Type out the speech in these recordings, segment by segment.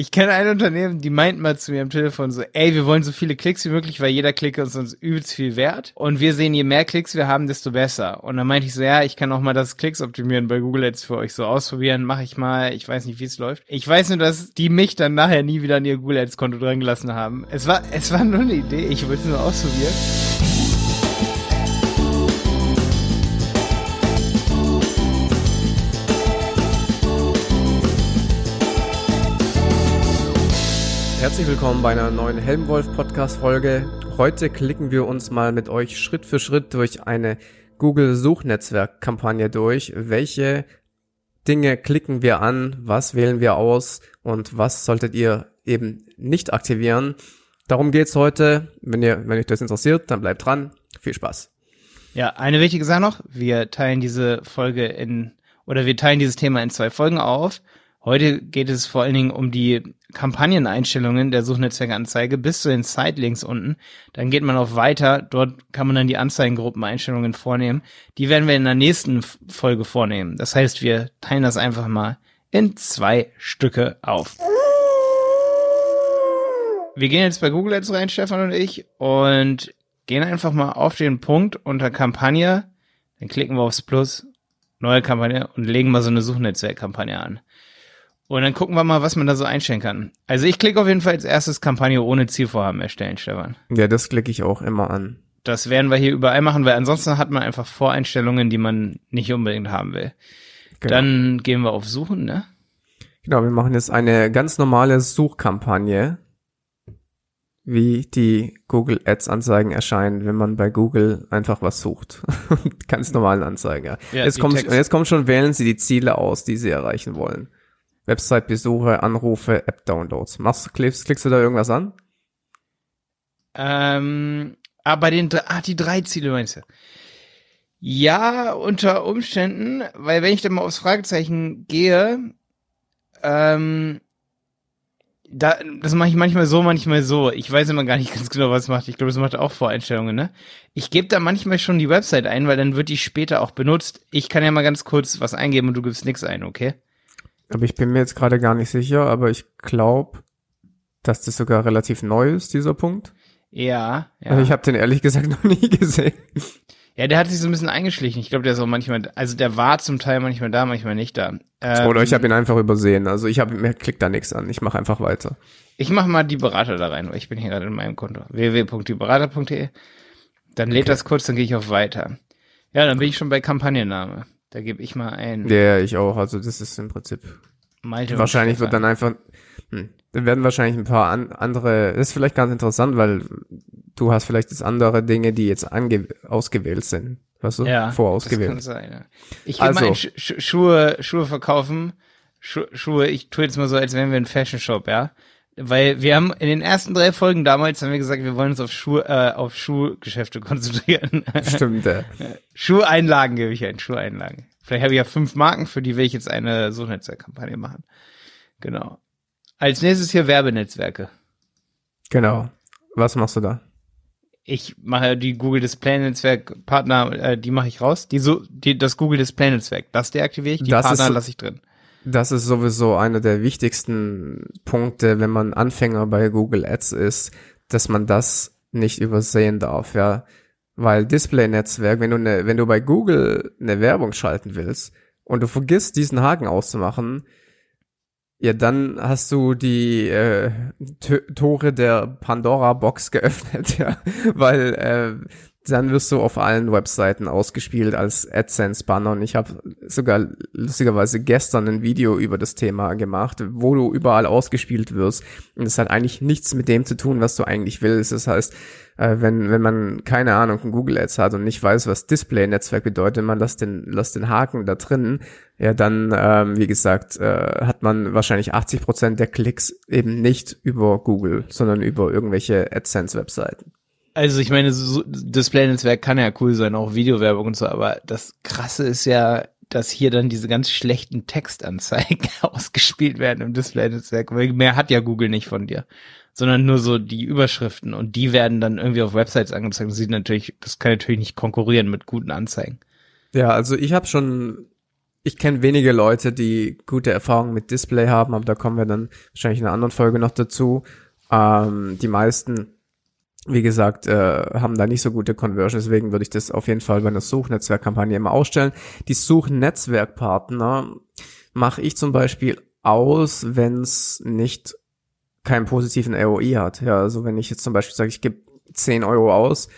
Ich kenne ein Unternehmen, die meint mal zu mir am Telefon so, ey, wir wollen so viele Klicks wie möglich, weil jeder Klick ist uns übelst viel wert. Und wir sehen, je mehr Klicks wir haben, desto besser. Und dann meinte ich so, ja, ich kann auch mal das Klicks optimieren bei Google Ads für euch so ausprobieren. Mache ich mal. Ich weiß nicht, wie es läuft. Ich weiß nur, dass die mich dann nachher nie wieder an ihr Google Ads Konto dran gelassen haben. Es war, es war nur eine Idee. Ich wollte es nur ausprobieren. Herzlich willkommen bei einer neuen Helmwolf Podcast Folge. Heute klicken wir uns mal mit euch Schritt für Schritt durch eine Google Suchnetzwerk Kampagne durch. Welche Dinge klicken wir an? Was wählen wir aus? Und was solltet ihr eben nicht aktivieren? Darum geht's heute. Wenn ihr, wenn euch das interessiert, dann bleibt dran. Viel Spaß. Ja, eine wichtige Sache noch. Wir teilen diese Folge in, oder wir teilen dieses Thema in zwei Folgen auf. Heute geht es vor allen Dingen um die Kampagneneinstellungen der Suchnetzwerkanzeige bis zu den Sitelinks unten. Dann geht man auf Weiter. Dort kann man dann die Anzeigengruppeneinstellungen vornehmen. Die werden wir in der nächsten Folge vornehmen. Das heißt, wir teilen das einfach mal in zwei Stücke auf. Wir gehen jetzt bei Google Ads rein, Stefan und ich, und gehen einfach mal auf den Punkt unter Kampagne. Dann klicken wir aufs Plus, neue Kampagne und legen mal so eine Suchnetzwerkkampagne an. Und dann gucken wir mal, was man da so einstellen kann. Also ich klicke auf jeden Fall als erstes Kampagne ohne Zielvorhaben erstellen, Stefan. Ja, das klicke ich auch immer an. Das werden wir hier überall machen, weil ansonsten hat man einfach Voreinstellungen, die man nicht unbedingt haben will. Genau. Dann gehen wir auf Suchen, ne? Genau, wir machen jetzt eine ganz normale Suchkampagne, wie die Google Ads Anzeigen erscheinen, wenn man bei Google einfach was sucht. ganz normalen Anzeiger. Ja, jetzt, kommt, jetzt kommt schon, wählen Sie die Ziele aus, die Sie erreichen wollen. Website-Besuche, Anrufe, App-Downloads. Machst klickst, klickst du da irgendwas an? Ähm, ah, bei den, ah, die drei Ziele meinst du? Ja, unter Umständen, weil wenn ich dann mal aufs Fragezeichen gehe, ähm, da, das mache ich manchmal so, manchmal so. Ich weiß immer gar nicht ganz genau, was es macht. Ich glaube, es macht auch Voreinstellungen, ne? Ich gebe da manchmal schon die Website ein, weil dann wird die später auch benutzt. Ich kann ja mal ganz kurz was eingeben und du gibst nichts ein, okay? Aber ich bin mir jetzt gerade gar nicht sicher, aber ich glaube, dass das sogar relativ neu ist, dieser Punkt. Ja, ja. Also ich habe den ehrlich gesagt noch nie gesehen. Ja, der hat sich so ein bisschen eingeschlichen. Ich glaube, der ist auch manchmal, also der war zum Teil manchmal da, manchmal nicht da. Ähm, Oder ich habe ihn einfach übersehen. Also ich habe mir klickt da nichts an. Ich mache einfach weiter. Ich mache mal die Berater da rein, weil ich bin hier gerade in meinem Konto. www.dieberater.de. Dann lädt okay. das kurz, dann gehe ich auf Weiter. Ja, dann bin ich schon bei Kampagnenname. Da gebe ich mal ein. Ja, ich auch. Also das ist im Prinzip. Malte wahrscheinlich wird dann einfach. Hm, dann werden wahrscheinlich ein paar an, andere. Das ist vielleicht ganz interessant, weil du hast vielleicht das andere Dinge, die jetzt ange, ausgewählt sind. Weißt du? Ja, vorausgewählt. Das kann sein, ja. Ich gebe also, mal Sch Schuhe, Schuhe verkaufen. Schu Schuhe, ich tue jetzt mal so, als wären wir ein Fashion Shop, ja. Weil wir haben in den ersten drei Folgen damals haben wir gesagt, wir wollen uns auf Schuh, äh, auf Schuhgeschäfte konzentrieren. Stimmt, ja. Schuheinlagen gebe ich ein, Schuheinlagen. Vielleicht habe ich ja fünf Marken, für die will ich jetzt eine Suchnetzwerkkampagne machen. Genau. Als nächstes hier Werbenetzwerke. Genau. Was machst du da? Ich mache die Google Display Netzwerk Partner, äh, die mache ich raus. Die so, die, das Google Display Netzwerk, das deaktiviere ich. Die das Partner lasse ich drin. Das ist sowieso einer der wichtigsten Punkte, wenn man Anfänger bei Google Ads ist, dass man das nicht übersehen darf, ja. Weil Display-Netzwerk, wenn du ne, wenn du bei Google eine Werbung schalten willst und du vergisst, diesen Haken auszumachen, ja, dann hast du die äh, Tore der Pandora-Box geöffnet, ja. Weil äh, dann wirst du auf allen Webseiten ausgespielt als AdSense-Banner. Und ich habe sogar lustigerweise gestern ein Video über das Thema gemacht, wo du überall ausgespielt wirst. Und das hat eigentlich nichts mit dem zu tun, was du eigentlich willst. Das heißt, äh, wenn, wenn man keine Ahnung von Google Ads hat und nicht weiß, was Display-Netzwerk bedeutet, man lässt den, lässt den Haken da drin, ja, dann, ähm, wie gesagt, äh, hat man wahrscheinlich 80 Prozent der Klicks eben nicht über Google, sondern über irgendwelche AdSense-Webseiten. Also ich meine, so Display-Netzwerk kann ja cool sein, auch Videowerbung und so, aber das Krasse ist ja, dass hier dann diese ganz schlechten Textanzeigen ausgespielt werden im Display-Netzwerk, weil mehr hat ja Google nicht von dir, sondern nur so die Überschriften und die werden dann irgendwie auf Websites angezeigt. Das sieht natürlich, das kann natürlich nicht konkurrieren mit guten Anzeigen. Ja, also ich habe schon ich kenne wenige Leute, die gute Erfahrungen mit Display haben, aber da kommen wir dann wahrscheinlich in einer anderen Folge noch dazu. Ähm, die meisten, wie gesagt, äh, haben da nicht so gute Conversion, deswegen würde ich das auf jeden Fall bei einer Suchnetzwerkkampagne immer ausstellen. Die Suchnetzwerkpartner mache ich zum Beispiel aus, wenn es nicht keinen positiven ROI hat. Ja, also wenn ich jetzt zum Beispiel sage, ich gebe 10 Euro aus,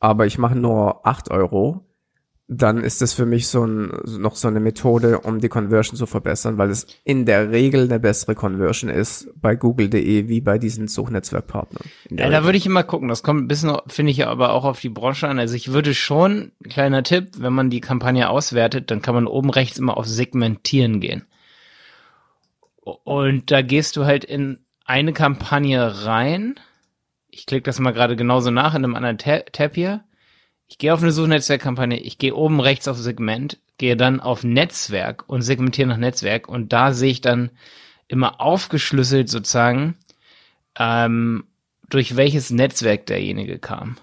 aber ich mache nur 8 Euro, dann ist das für mich so ein, noch so eine Methode, um die Conversion zu verbessern, weil es in der Regel eine bessere Conversion ist bei google.de wie bei diesen Suchnetzwerkpartnern. Ja, da würde ich immer gucken. Das kommt ein bisschen, finde ich, aber auch auf die Branche an. Also ich würde schon, kleiner Tipp, wenn man die Kampagne auswertet, dann kann man oben rechts immer auf Segmentieren gehen. Und da gehst du halt in eine Kampagne rein. Ich klicke das mal gerade genauso nach in einem anderen Tab hier ich gehe auf eine Suchnetzwerkkampagne, ich gehe oben rechts auf Segment, gehe dann auf Netzwerk und segmentiere nach Netzwerk und da sehe ich dann immer aufgeschlüsselt sozusagen, ähm, durch welches Netzwerk derjenige kam.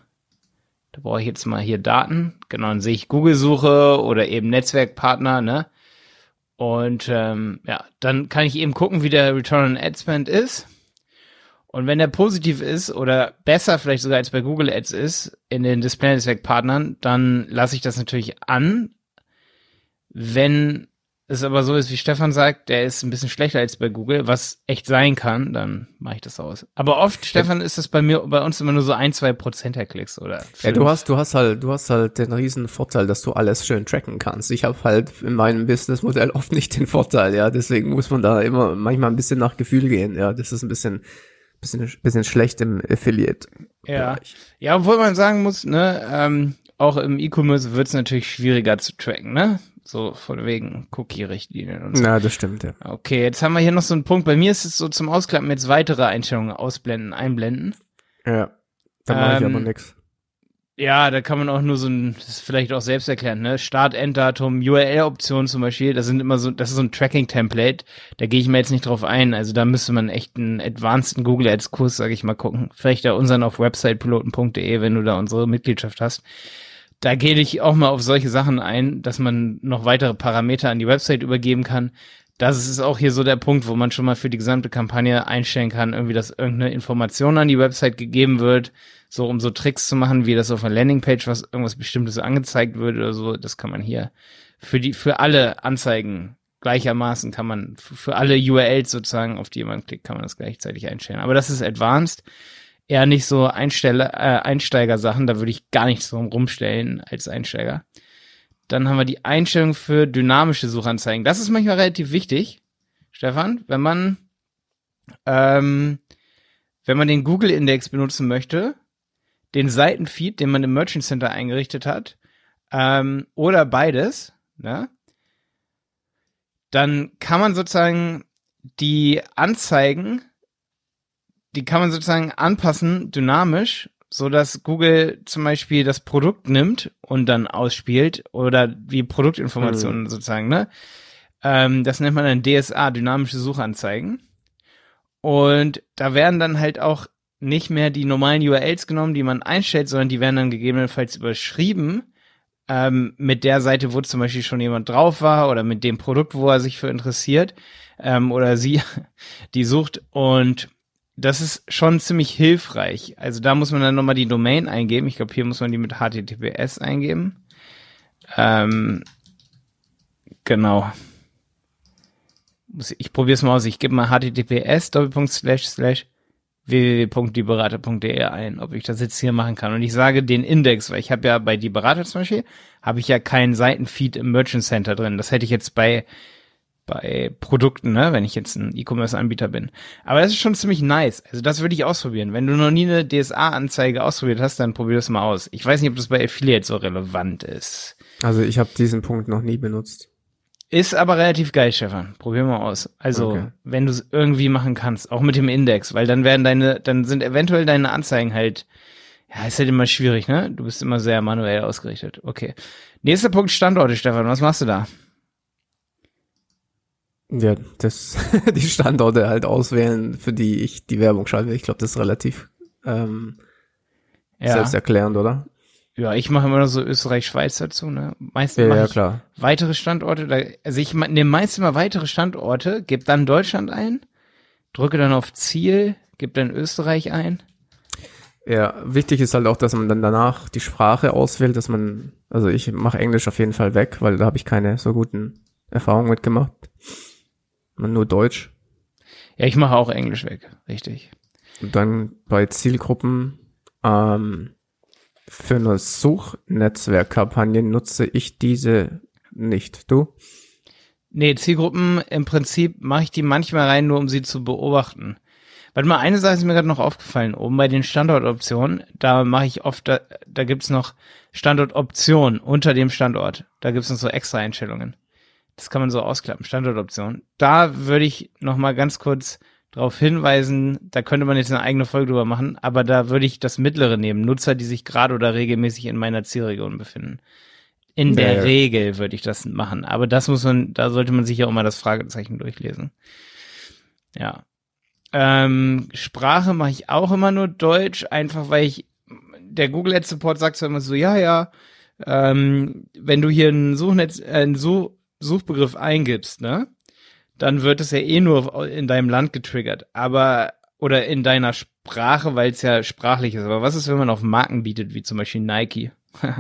Da brauche ich jetzt mal hier Daten. Genau, dann sehe ich Google-Suche oder eben Netzwerkpartner, ne? Und ähm, ja, dann kann ich eben gucken, wie der Return on Ad Spend ist. Und wenn der positiv ist oder besser vielleicht sogar als bei Google Ads ist in den Display-Netzwerk-Partnern, dann lasse ich das natürlich an. Wenn es aber so ist, wie Stefan sagt, der ist ein bisschen schlechter als bei Google, was echt sein kann, dann mache ich das aus. Aber oft, Stefan, ist das bei mir, bei uns immer nur so ein, zwei Prozent der Klicks oder. Fünf. Ja, du hast, du hast halt, du hast halt den riesen Vorteil, dass du alles schön tracken kannst. Ich habe halt in meinem Businessmodell oft nicht den Vorteil, ja. Deswegen muss man da immer manchmal ein bisschen nach Gefühl gehen, ja. Das ist ein bisschen, bisschen, bisschen schlecht im Affiliate. Ja. Ja, obwohl man sagen muss, ne, ähm, auch im E-Commerce wird es natürlich schwieriger zu tracken, ne? So von wegen Cookie-Richtlinien und so. Ja, das stimmt, ja. Okay, jetzt haben wir hier noch so einen Punkt. Bei mir ist es so zum Ausklappen jetzt weitere Einstellungen ausblenden, einblenden. Ja. Da mache ich aber ähm, nix. Ja, da kann man auch nur so ein, das ist vielleicht auch selbst erklären, ne? Start, Enddatum, URL-Optionen zum Beispiel, das sind immer so, das ist so ein Tracking-Template, da gehe ich mir jetzt nicht drauf ein. Also da müsste man echt einen advanced Google Ads-Kurs, sage ich mal, gucken. Vielleicht da unseren auf websitepiloten.de, wenn du da unsere Mitgliedschaft hast. Da gehe ich auch mal auf solche Sachen ein, dass man noch weitere Parameter an die Website übergeben kann. Das ist auch hier so der Punkt, wo man schon mal für die gesamte Kampagne einstellen kann, irgendwie, dass irgendeine Information an die Website gegeben wird, so um so Tricks zu machen, wie das auf einer Landingpage was irgendwas Bestimmtes angezeigt wird oder so. Das kann man hier für die für alle Anzeigen gleichermaßen kann man für alle URLs sozusagen, auf die man klickt, kann man das gleichzeitig einstellen. Aber das ist advanced, eher nicht so Einstelle, äh, Einsteiger-Sachen. Da würde ich gar nichts drum rumstellen als Einsteiger. Dann haben wir die Einstellung für dynamische Suchanzeigen. Das ist manchmal relativ wichtig, Stefan, wenn man ähm, wenn man den Google-Index benutzen möchte, den Seitenfeed, den man im Merchant Center eingerichtet hat, ähm, oder beides, ne? dann kann man sozusagen die Anzeigen, die kann man sozusagen anpassen, dynamisch, so dass Google zum Beispiel das Produkt nimmt und dann ausspielt oder wie Produktinformationen mhm. sozusagen, ne? Ähm, das nennt man dann DSA, dynamische Suchanzeigen. Und da werden dann halt auch nicht mehr die normalen URLs genommen, die man einstellt, sondern die werden dann gegebenenfalls überschrieben ähm, mit der Seite, wo zum Beispiel schon jemand drauf war oder mit dem Produkt, wo er sich für interessiert ähm, oder sie, die sucht und das ist schon ziemlich hilfreich. Also da muss man dann nochmal die Domain eingeben. Ich glaube, hier muss man die mit HTTPS eingeben. Ähm, genau. Ich probiere es mal aus. Ich gebe mal HTTPS slash slash www.dieberater.de ein, ob ich das jetzt hier machen kann. Und ich sage den Index, weil ich habe ja bei Die Berater zum Beispiel, habe ich ja keinen Seitenfeed im Merchant Center drin. Das hätte ich jetzt bei bei Produkten, ne, wenn ich jetzt ein E-Commerce-Anbieter bin. Aber das ist schon ziemlich nice. Also das würde ich ausprobieren. Wenn du noch nie eine DSA-Anzeige ausprobiert hast, dann probier das mal aus. Ich weiß nicht, ob das bei Affiliate so relevant ist. Also ich habe diesen Punkt noch nie benutzt. Ist aber relativ geil, Stefan. Probier mal aus. Also, okay. wenn du es irgendwie machen kannst, auch mit dem Index, weil dann werden deine, dann sind eventuell deine Anzeigen halt, ja, ist halt immer schwierig, ne? Du bist immer sehr manuell ausgerichtet. Okay. Nächster Punkt Standorte, Stefan. Was machst du da? Ja, das, die Standorte halt auswählen, für die ich die Werbung schalte. Ich glaube, das ist relativ ähm, ja. selbsterklärend, oder? Ja, ich mache immer noch so Österreich-Schweiz dazu, ne? Meistens Ja, ja, klar. weitere Standorte. Da, also ich nehme meist immer weitere Standorte, gebe dann Deutschland ein, drücke dann auf Ziel, gebe dann Österreich ein. Ja, wichtig ist halt auch, dass man dann danach die Sprache auswählt, dass man, also ich mache Englisch auf jeden Fall weg, weil da habe ich keine so guten Erfahrungen mitgemacht. Man nur Deutsch. Ja, ich mache auch Englisch weg, richtig. Und dann bei Zielgruppen, ähm, für eine Suchnetzwerkkampagne nutze ich diese nicht. Du? Nee, Zielgruppen, im Prinzip mache ich die manchmal rein, nur um sie zu beobachten. Warte mal, eine Sache ist mir gerade noch aufgefallen. Oben bei den Standortoptionen, da mache ich oft, da, da gibt's noch Standortoption unter dem Standort. Da gibt's noch so extra Einstellungen. Das kann man so ausklappen, Standortoption. Da würde ich noch mal ganz kurz darauf hinweisen, da könnte man jetzt eine eigene Folge drüber machen, aber da würde ich das mittlere nehmen, Nutzer, die sich gerade oder regelmäßig in meiner Zielregion befinden. In der Ja. Regel würde ich das machen, aber das muss man, da sollte man sich ja auch mal das Fragezeichen durchlesen. Ja. Ähm, Sprache mache ich auch immer nur Deutsch, einfach weil ich, der Google Ads Support sagt zwar immer so, ja, ja, ähm, wenn du hier ein Suchnetz, äh, einen Such, Suchbegriff eingibst, ne, dann wird es ja eh nur in deinem Land getriggert, aber oder in deiner Sprache, weil es ja sprachlich ist. Aber was ist, wenn man auf Marken bietet, wie zum Beispiel Nike?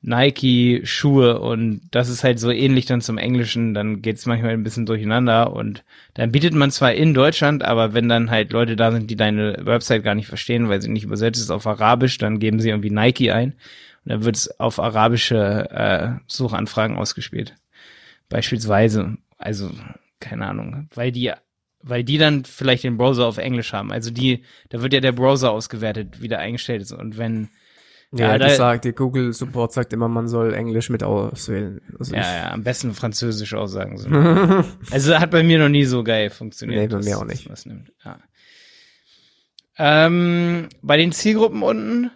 Nike, Schuhe und das ist halt so ähnlich dann zum Englischen, dann geht's manchmal ein bisschen durcheinander und dann bietet man zwar in Deutschland, aber wenn dann halt Leute da sind, die deine Website gar nicht verstehen, weil sie nicht übersetzt ist auf Arabisch, dann geben sie irgendwie Nike ein und dann wird's auf arabische äh, Suchanfragen ausgespielt. Beispielsweise, also keine Ahnung, weil die weil die dann vielleicht den Browser auf Englisch haben. Also die, da wird ja der Browser ausgewertet, wie der eingestellt ist. Und wenn Ja, Ja, das da- sagt, die Google Support sagt immer, man soll Englisch mit auswählen. Also Ja, ja, am besten Französisch aussagen. So. also hat bei mir noch nie so geil funktioniert. Nee, bei mir auch nicht. das nimmt. Ja. Ähm, bei den Zielgruppen unten,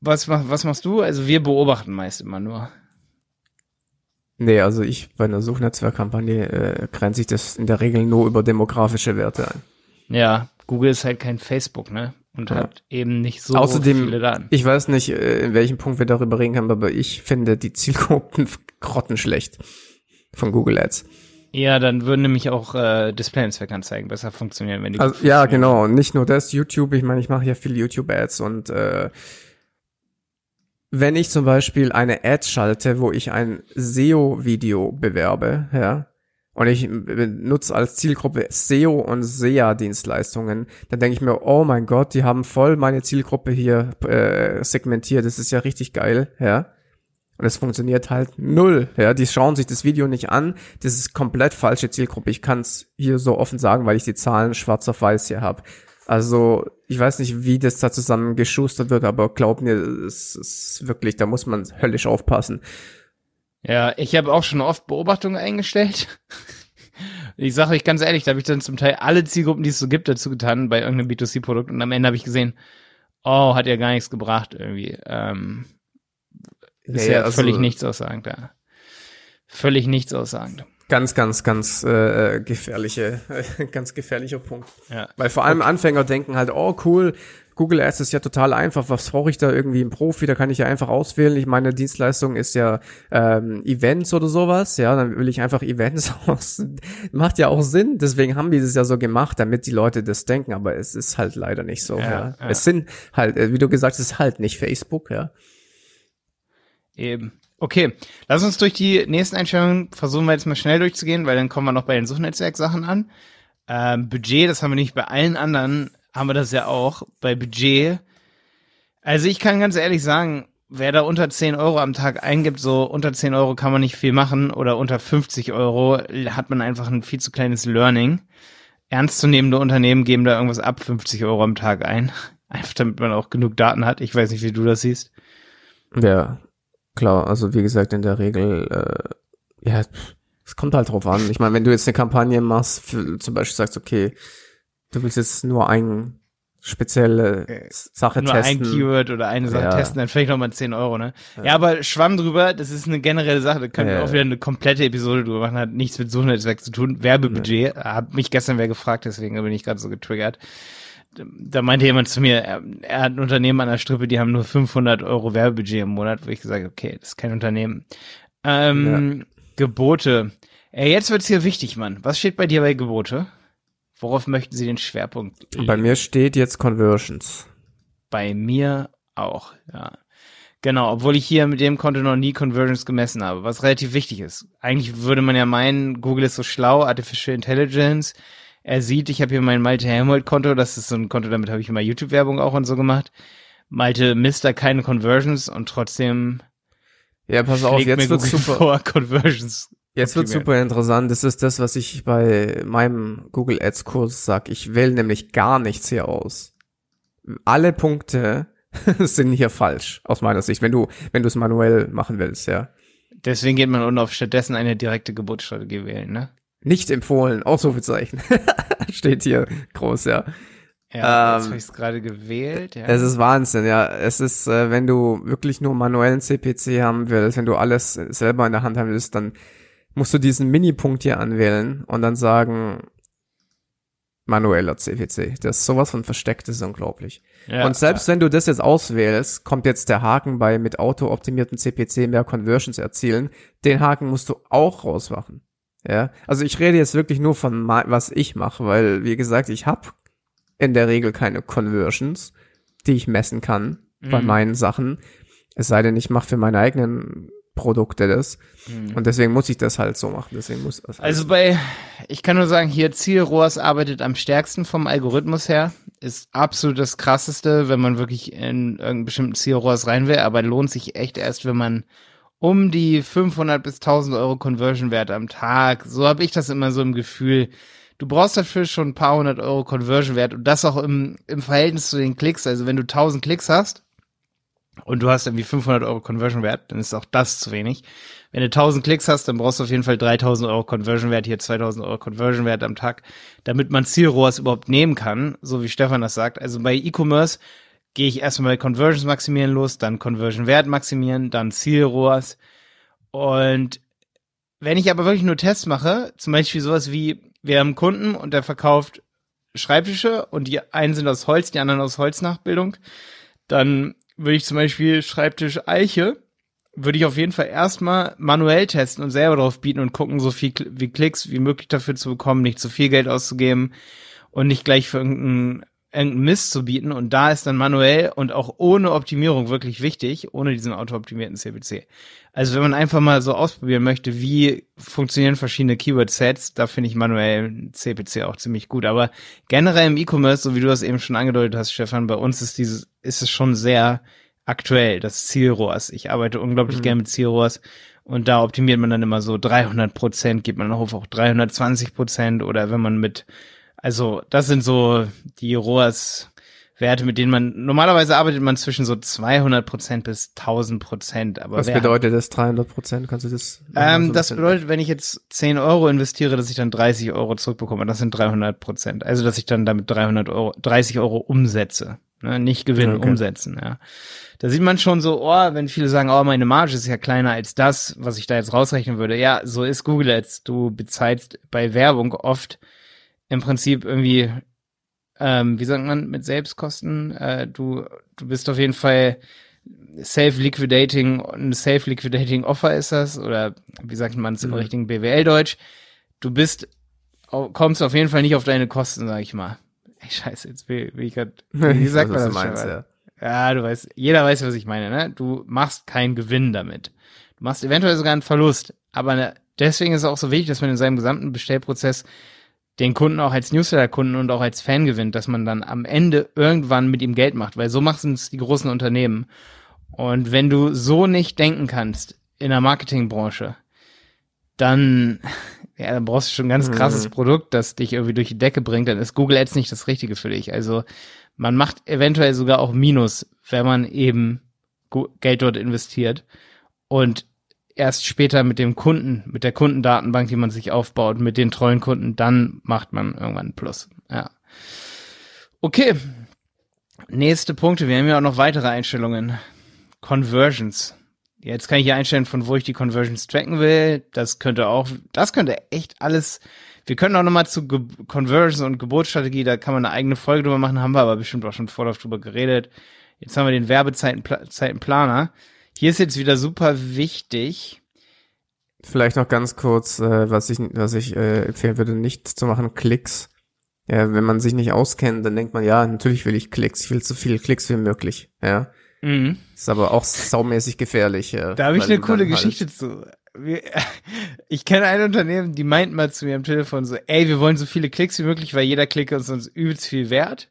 was, was machst du? Also wir beobachten meist immer nur. Nee, also ich bei einer Suchnetzwerkkampagne äh, grenze ich das in der Regel nur über demografische Werte ein. Ja, Google ist halt kein Facebook, ne? Und Ja. hat eben nicht so Außerdem, viele Daten. ich weiß nicht, äh, in welchem Punkt wir darüber reden können, aber ich finde die Zielgruppen grottenschlecht von Google Ads. Ja, dann würden nämlich auch äh, Display-Netzwerkanzeigen besser funktionieren, wenn die Also, ja, genau. Und nicht nur das, YouTube, ich meine, ich mache ja viel YouTube-Ads und äh, wenn ich zum Beispiel eine Ad schalte, wo ich ein SEO-Video bewerbe, ja, und ich nutze als Zielgruppe SEO und SEA-Dienstleistungen, dann denke ich mir, oh mein Gott, die haben voll meine Zielgruppe hier äh, segmentiert, das ist ja richtig geil, ja. Und es funktioniert halt null. Ja, die schauen sich das Video nicht an. Das ist komplett falsche Zielgruppe. Ich kann es hier so offen sagen, weil ich die Zahlen schwarz auf weiß hier habe. Also ich weiß nicht, wie das da zusammen geschustert wird, aber glaub mir, es ist wirklich, da muss man höllisch aufpassen. Ja, ich habe auch schon oft Beobachtungen eingestellt. Ich sage euch ganz ehrlich, da habe ich dann zum Teil alle Zielgruppen, die es so gibt, dazu getan bei irgendeinem B2C-Produkt und am Ende habe ich gesehen, oh, hat ja gar nichts gebracht irgendwie. Ähm, ist Nee, ja also- völlig nichts aussagend da. Völlig nichts aussagend. Ganz, ganz, ganz äh, gefährliche, ganz gefährlicher Punkt. Ja. Weil vor allem Anfänger denken halt, oh cool, Google Ads ist ja total einfach, was brauche ich da irgendwie im Profi, da kann ich ja einfach auswählen. Ich meine, Dienstleistung ist ja ähm, Events oder sowas, ja, dann will ich einfach Events aus. Macht ja auch Sinn, deswegen haben die das ja so gemacht, damit die Leute das denken, aber es ist halt leider nicht so. Ja, Ja, ja. Es sind halt, äh, wie du gesagt hast, es ist halt nicht Facebook, ja. Eben. Okay, lass uns durch die nächsten Einstellungen versuchen wir jetzt mal schnell durchzugehen, weil dann kommen wir noch bei den Suchnetzwerk-Sachen an. Ähm, Budget, das haben wir nicht bei allen anderen, haben wir das ja auch. Bei Budget. Also ich kann ganz ehrlich sagen, wer da unter 10 Euro am Tag eingibt, so unter 10 Euro kann man nicht viel machen oder unter 50 Euro hat man einfach ein viel zu kleines Learning. Ernstzunehmende Unternehmen geben da irgendwas ab 50 Euro am Tag ein. Einfach damit man auch genug Daten hat. Ich weiß nicht, wie du das siehst. Ja, klar, also wie gesagt, in der Regel, äh, ja, es kommt halt drauf an. Ich meine, wenn du jetzt eine Kampagne machst, für, zum Beispiel sagst, okay, du willst jetzt nur ein spezielle Äh, Sache nur testen. ein Keyword oder eine Sache Ja. testen, dann vielleicht nochmal 10 Euro, ne? Ja. aber Schwamm drüber, das ist eine generelle Sache, da können wir Ja. auch wieder eine komplette Episode drüber machen, hat nichts mit Suchnetzwerk zu tun. Werbebudget, hat mich gestern wer gefragt, deswegen bin ich gerade so getriggert. Da meinte jemand zu mir, er, er, hat ein Unternehmen an der Strippe, die haben nur 500 Euro Werbebudget im Monat, wo ich gesagt habe, okay, das ist kein Unternehmen. Ähm, ja. Gebote. Ey, jetzt wird's hier wichtig, Mann. Was steht bei dir bei Gebote? Worauf möchten Sie den Schwerpunkt legen? Bei mir steht jetzt Conversions. Bei mir auch, ja. Genau, obwohl ich hier mit dem Konto noch nie Conversions gemessen habe, was relativ wichtig ist. Eigentlich würde man ja meinen, Google ist so schlau, Artificial Intelligence. Er sieht, ich habe hier mein Malte Helmholt Konto, das ist so ein Konto, damit habe ich immer YouTube-Werbung auch und so gemacht. Malte misst da keine Conversions und trotzdem ja, pass auf, jetzt wird super. Vor, Conversions Jetzt wird super interessant. Das ist das, was ich bei meinem Google Ads Kurs sag. Ich wähle nämlich gar nichts hier aus. Alle Punkte sind hier falsch, aus meiner Sicht, wenn du, wenn du es manuell machen willst, ja. Deswegen geht man unten auf stattdessen eine direkte Geburtsstrategie wählen, ne? Nicht empfohlen, Ausrufezeichen. Steht hier groß, ja. Ja, ähm, jetzt habe ich es gerade gewählt. Ja. Es ist Wahnsinn, ja. Es ist, äh, wenn du wirklich nur manuellen CPC haben willst, wenn du alles selber in der Hand haben willst, dann musst du diesen Mini-Punkt hier anwählen und dann sagen, manueller CPC. Das ist sowas von versteckt, das ist unglaublich. Ja, und selbst ja. wenn du das jetzt auswählst, kommt jetzt der Haken bei mit auto-optimierten CPC mehr Conversions erzielen. Den Haken musst du auch rausmachen. Ja, also ich rede jetzt wirklich nur von was ich mache, weil wie gesagt, ich habe in der Regel keine Conversions, die ich messen kann mhm. bei meinen Sachen. Es sei denn, ich mache für meine eigenen Produkte das. Mhm. Und deswegen muss ich das halt so machen. Deswegen muss das also bei, ich kann nur sagen, hier Zielrohrs arbeitet am stärksten vom Algorithmus her. Ist absolut das krasseste, wenn man wirklich in irgendeinen bestimmten Zielrohrs rein will, aber lohnt sich echt erst, wenn man um die 500 bis 1000 Euro Conversion-Wert am Tag, so habe ich das immer so im Gefühl, du brauchst dafür schon ein paar hundert Euro Conversion-Wert und das auch im, im Verhältnis zu den Klicks. Also wenn du 1000 Klicks hast, und du hast irgendwie 500 Euro Conversion Wert, dann ist auch das zu wenig. Wenn du 1000 Klicks hast, dann brauchst du auf jeden Fall 3000 Euro Conversion Wert, hier 2000 Euro Conversion Wert am Tag, damit man Zielrohrs überhaupt nehmen kann, so wie Stefan das sagt. Also bei E-Commerce gehe ich erstmal bei Conversions maximieren los, dann Conversion Wert maximieren, dann Zielrohrs. Und wenn ich aber wirklich nur Tests mache, zum Beispiel sowas wie, wir haben einen Kunden und der verkauft Schreibtische und die einen sind aus Holz, die anderen aus Holznachbildung, dann würde ich zum Beispiel Schreibtisch Eiche, würde ich auf jeden Fall erstmal manuell testen und selber drauf bieten und gucken, so viel wie Klicks wie möglich dafür zu bekommen, nicht zu viel Geld auszugeben und nicht gleich für irgendeinen irgendeinen Mist zu bieten. Und da ist dann manuell und auch ohne Optimierung wirklich wichtig, ohne diesen auto-optimierten CPC. Also wenn man einfach mal so ausprobieren möchte, wie funktionieren verschiedene Keyword-Sets, da finde ich manuell CPC auch ziemlich gut. Aber generell im E-Commerce, so wie du das eben schon angedeutet hast, Stefan, bei uns ist dieses, ist es schon sehr aktuell, das Zielrohrs. Ich arbeite unglaublich mhm. gerne mit Zielrohrs und da optimiert man dann immer so 300 Prozent, geht man auf auch 320 Prozent oder wenn man mit also, das sind so die ROAS Werte, mit denen man, normalerweise arbeitet man zwischen so 200 Prozent bis 1000 Prozent. Aber Was bedeutet das 300 Prozent? Kannst du das? Ähm, so das bedeutet, wenn ich jetzt 10 Euro investiere, dass ich dann 30 Euro zurückbekomme. Das sind 300 Prozent. Also, dass ich dann damit 300 Euro, 30 Euro umsetze. Ne? Nicht gewinnen, okay. umsetzen, ja. Da sieht man schon so, oh, wenn viele sagen, oh, meine Marge ist ja kleiner als das, was ich da jetzt rausrechnen würde. Ja, so ist Google jetzt. Du bezahlst bei Werbung oft im Prinzip irgendwie, ähm, wie sagt man, mit Selbstkosten, äh, du, du bist auf jeden Fall self-liquidating, ein self-liquidating Offer ist das, oder wie sagt man es im mhm. richtigen BWL-Deutsch. Du bist, kommst auf jeden Fall nicht auf deine Kosten, sag ich mal. Ey, scheiße, jetzt will, will ich grad, wie sagt man das? Meinst, ja. ja, du weißt, jeder weiß, was ich meine, ne? Du machst keinen Gewinn damit. Du machst eventuell sogar einen Verlust, aber ne, deswegen ist es auch so wichtig, dass man in seinem gesamten Bestellprozess den Kunden auch als Newsletter-Kunden und auch als Fan gewinnt, dass man dann am Ende irgendwann mit ihm Geld macht, weil so machen es die großen Unternehmen. Und wenn du so nicht denken kannst in der Marketingbranche, dann, ja, dann brauchst du schon ein ganz mhm. krasses mhm. Produkt, das dich irgendwie durch die Decke bringt, dann ist Google Ads nicht das Richtige für dich. Also man macht eventuell sogar auch Minus, wenn man eben Geld dort investiert. Und erst später mit dem Kunden, mit der Kundendatenbank, die man sich aufbaut, mit den treuen Kunden, dann macht man irgendwann Plus. Ja. Okay. Nächste Punkte. Wir haben ja auch noch weitere Einstellungen. Conversions. Jetzt kann ich hier einstellen, von wo ich die Conversions tracken will. Das könnte auch, das könnte echt alles Wir können auch nochmal zu Ge Conversions und Geburtsstrategie, da kann man eine eigene Folge drüber machen, haben wir aber bestimmt auch schon vorher drüber geredet. Jetzt haben wir den Werbezeitenplaner. Hier ist jetzt wieder super wichtig. Vielleicht noch ganz kurz, äh, was ich, was ich äh, empfehlen würde, nicht zu machen, Klicks. Ja, wenn man sich nicht auskennt, dann denkt man, ja, natürlich will ich Klicks, ich will so viele Klicks wie möglich. Ja. Mhm. Ist aber auch saumäßig gefährlich. Ja, Da habe ich eine coole halt- Geschichte zu. Ich kenne ein Unternehmen, die meint mal zu mir am Telefon so, ey, wir wollen so viele Klicks wie möglich, weil jeder Klick ist uns übelst viel wert.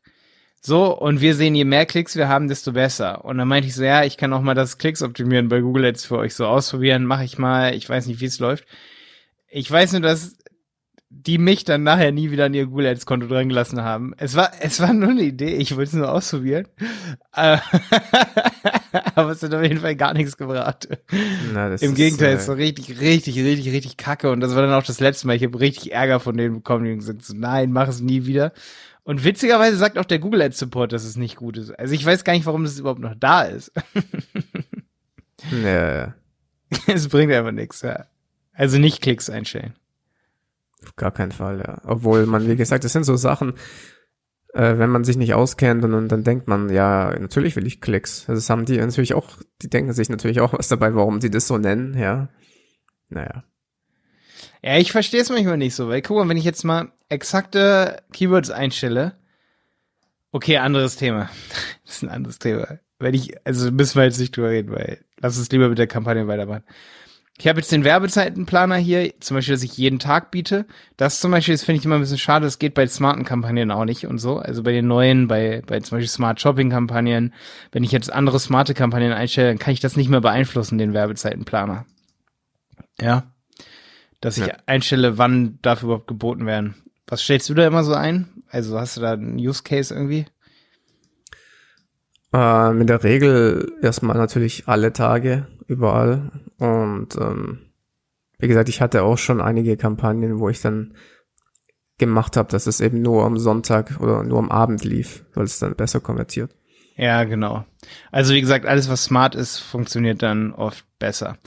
So, und wir sehen, je mehr Klicks wir haben, desto besser. Und dann meinte ich so, ja, ich kann auch mal das Klicks optimieren bei Google Ads für euch so ausprobieren, mache ich mal, ich weiß nicht, wie es läuft. Ich weiß nur, dass die mich dann nachher nie wieder an ihr Google Ads Konto dran gelassen haben. Es war, es war nur eine Idee, ich wollte es nur ausprobieren. Äh, Aber es hat auf jeden Fall gar nichts gebracht. Na, Im Gegenteil, äh, es war richtig, richtig, richtig, richtig kacke. Und das war dann auch das letzte Mal. Ich habe richtig Ärger von denen bekommen, die gesagt so, nein, mach es nie wieder. Und witzigerweise sagt auch der Google Ads Support, dass es nicht gut ist. Also ich weiß gar nicht, warum das überhaupt noch da ist. Ja, es bringt einfach nichts, ja. Also nicht Klicks einstellen. auf gar keinen Fall, ja. Obwohl man, wie gesagt, das sind so Sachen, äh, wenn man sich nicht auskennt und, und dann denkt man, ja, natürlich will ich Klicks. Also Das haben die natürlich auch, die denken sich natürlich auch was dabei, warum sie das so nennen, ja. Naja. Ja, ich verstehe es manchmal nicht so, weil guck mal, wenn ich jetzt mal exakte Keywords einstelle, okay, anderes Thema. Das ist ein anderes Thema. Wenn ich, also müssen wir jetzt nicht drüber reden, weil lass uns lieber mit der Kampagne weitermachen. Ich habe jetzt den Werbezeitenplaner hier, zum Beispiel, dass ich jeden Tag biete. Das zum Beispiel, das finde ich immer ein bisschen schade, das geht bei smarten Kampagnen auch nicht und so. Also bei den neuen, bei, bei zum Beispiel Smart Shopping Kampagnen. Wenn ich jetzt andere smarte Kampagnen einstelle, dann kann ich das nicht mehr beeinflussen, den Werbezeitenplaner. Ja. Dass ich Ja. einstelle, wann darf überhaupt geboten werden. Was stellst du da immer so ein? Also hast du da einen Use Case irgendwie? Ähm, in der Regel erstmal natürlich alle Tage, überall. Und ähm, wie gesagt, ich hatte auch schon einige Kampagnen, wo ich dann gemacht habe, dass es eben nur am Sonntag oder nur am Abend lief, weil es dann besser konvertiert. Ja, genau. Also wie gesagt, alles was smart ist, funktioniert dann oft besser.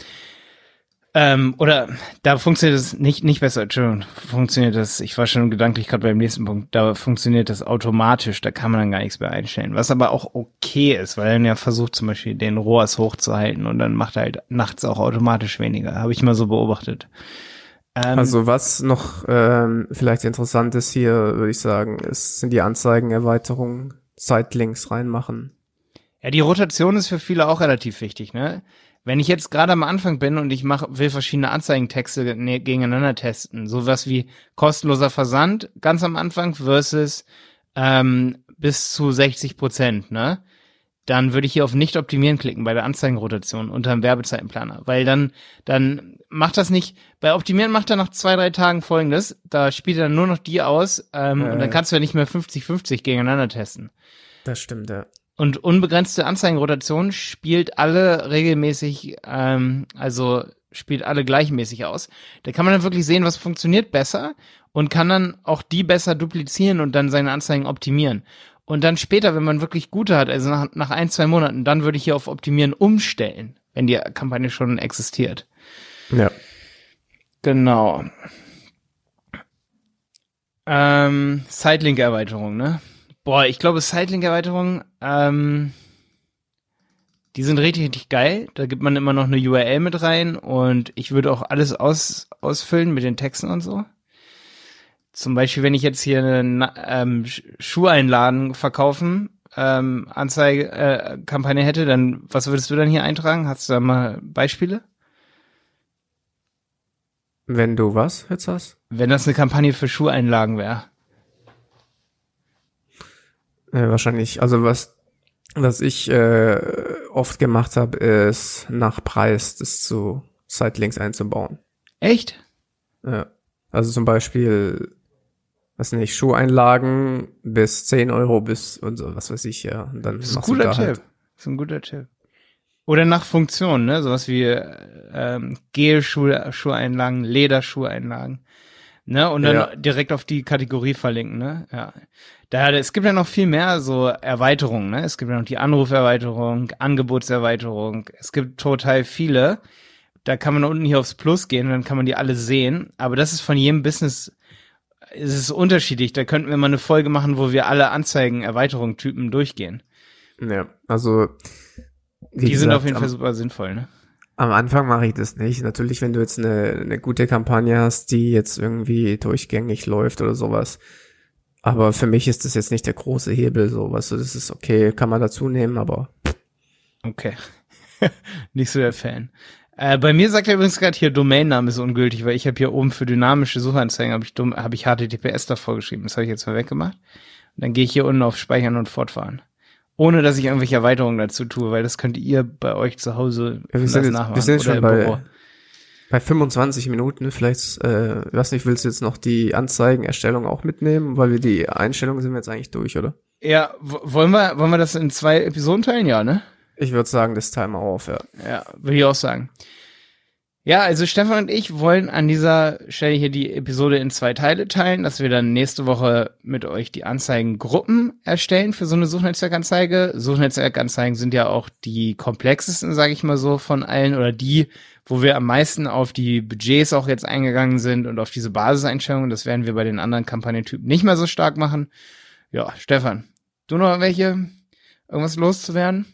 Ähm, oder da funktioniert es nicht nicht besser, Entschuldigung, funktioniert das, ich war schon gedanklich gerade beim nächsten Punkt, da funktioniert das automatisch, da kann man dann gar nichts mehr einstellen. Was aber auch okay ist, weil er dann ja versucht zum Beispiel den ROAS hochzuhalten und dann macht er halt nachts auch automatisch weniger. Habe ich mal so beobachtet. Ähm, Also was noch ähm, vielleicht interessant ist hier, würde ich sagen, ist, sind die Anzeigenerweiterungen, Zeitlinks reinmachen. Ja, die Rotation ist für viele auch relativ wichtig, ne? Wenn ich jetzt gerade am Anfang bin und ich mach, will verschiedene Anzeigentexte ne- gegeneinander testen, sowas wie kostenloser Versand ganz am Anfang versus ähm, bis zu 60 Prozent, ne? Dann würde ich hier auf nicht optimieren klicken bei der Anzeigenrotation unter dem Werbezeitenplaner, weil dann dann macht das nicht. Bei optimieren macht er nach zwei drei Tagen folgendes: Da spielt er dann nur noch die aus ähm, Ja, und dann kannst du ja nicht mehr 50-50 gegeneinander testen. Das stimmt, ja. Und unbegrenzte Anzeigenrotation spielt alle regelmäßig, ähm, also spielt alle gleichmäßig aus. Da kann man dann wirklich sehen, was funktioniert besser und kann dann auch die besser duplizieren und dann seine Anzeigen optimieren. Und dann später, wenn man wirklich gute hat, also nach, nach ein, zwei Monaten, dann würde ich hier auf Optimieren umstellen, wenn die Kampagne schon existiert. Ja. Genau. Ähm, Sidelink-Erweiterung, ne? Boah, ich glaube, Sidelink-Erweiterungen, ähm, die sind richtig, richtig geil. Da gibt man immer noch eine URL mit rein und ich würde auch alles aus, ausfüllen mit den Texten und so. Zum Beispiel, wenn ich jetzt hier eine ähm, Sch- Schuheinladen verkaufen, ähm, Anzeige, äh, Kampagne hätte, dann was würdest du dann hier eintragen? Hast du da mal Beispiele? Wenn du was jetzt hast? Wenn das eine Kampagne für Schuheinlagen wäre. Äh, wahrscheinlich, also was, was ich äh, oft gemacht habe, ist nach Preis das zu Sidelinks einzubauen. Echt? Ja. Also zum Beispiel, was nicht, Schuheinlagen bis 10 Euro bis und so, was weiß ich, ja. Und dann Das ist ein guter da Tipp. halt. Das ist ein guter Tipp. Oder nach Funktion, ne? Sowas wie ähm, Gel-Schuheinlagen, Lederschuheinlagen. Ne? Und dann Ja. direkt auf die Kategorie verlinken, ne? Ja. Da, es gibt ja noch viel mehr so Erweiterungen, ne? Es gibt ja noch die Anruferweiterung, Angebotserweiterung. Es gibt total viele. Da kann man unten hier aufs Plus gehen und dann kann man die alle sehen. Aber das ist von jedem Business es ist unterschiedlich. Da könnten wir mal eine Folge machen, wo wir alle Anzeigen, Erweiterungen, Typen durchgehen. Ja, also die gesagt, sind auf jeden Fall super sinnvoll, ne? Am Anfang mache ich das nicht. Natürlich, wenn du jetzt eine, eine gute Kampagne hast, die jetzt irgendwie durchgängig läuft oder sowas. Aber für mich ist das jetzt nicht der große Hebel, so was. Das ist okay, kann man dazu nehmen, aber. Okay. nicht so der Fan. Äh, bei mir sagt er übrigens gerade hier, Domainname ist ungültig, weil ich habe hier oben für dynamische Suchanzeigen habe ich, hab ich HTTPS davor geschrieben. Das habe ich jetzt mal weggemacht. Und dann gehe ich hier unten auf Speichern und Fortfahren ohne dass ich irgendwelche Erweiterungen dazu tue, weil das könnt ihr bei euch zu Hause ja, wir sind jetzt, nachmachen. Wir sind schon bei, bei 25 Minuten. Vielleicht, äh, weiß nicht, willst du jetzt noch die Anzeigenerstellung auch mitnehmen, weil wir die Einstellungen sind wir jetzt eigentlich durch, oder? Ja, wollen wir, wollen wir das in zwei Episoden teilen? Ja, ne? Ich würde sagen, das Time auf, ja. Ja, würde ich auch sagen. Ja, also Stefan und ich wollen an dieser Stelle hier die Episode in zwei Teile teilen, dass wir dann nächste Woche mit euch die Anzeigengruppen erstellen für so eine Suchnetzwerkanzeige. Suchnetzwerkanzeigen sind ja auch die komplexesten, sage ich mal so, von allen oder die, wo wir am meisten auf die Budgets auch jetzt eingegangen sind und auf diese Basiseinstellungen. Das werden wir bei den anderen Kampagnentypen nicht mehr so stark machen. Ja, Stefan, du noch welche, irgendwas loszuwerden?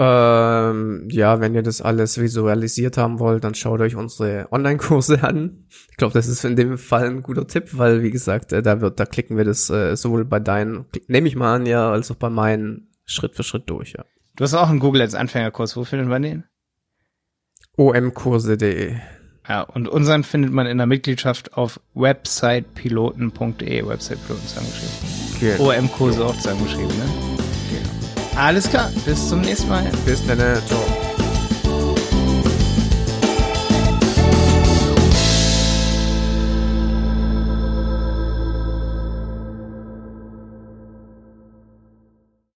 Ähm, ja, wenn ihr das alles visualisiert haben wollt, dann schaut euch unsere Online-Kurse an. Ich glaube, das ist in dem Fall ein guter Tipp, weil wie gesagt, äh, da wird, da klicken wir das äh, sowohl bei deinen, nehme ich mal an, ja, als auch bei meinen Schritt für Schritt durch, ja. Du hast auch einen Google als Anfängerkurs. Wo findet man den? omkurse.de. Ja, und unseren findet man in der Mitgliedschaft auf websitepiloten.de. Websitepiloten zusammengeschrieben. Genau. OM-Kurse auch zusammengeschrieben, ne? Alles klar, bis zum nächsten Mal. Bis dann, ciao.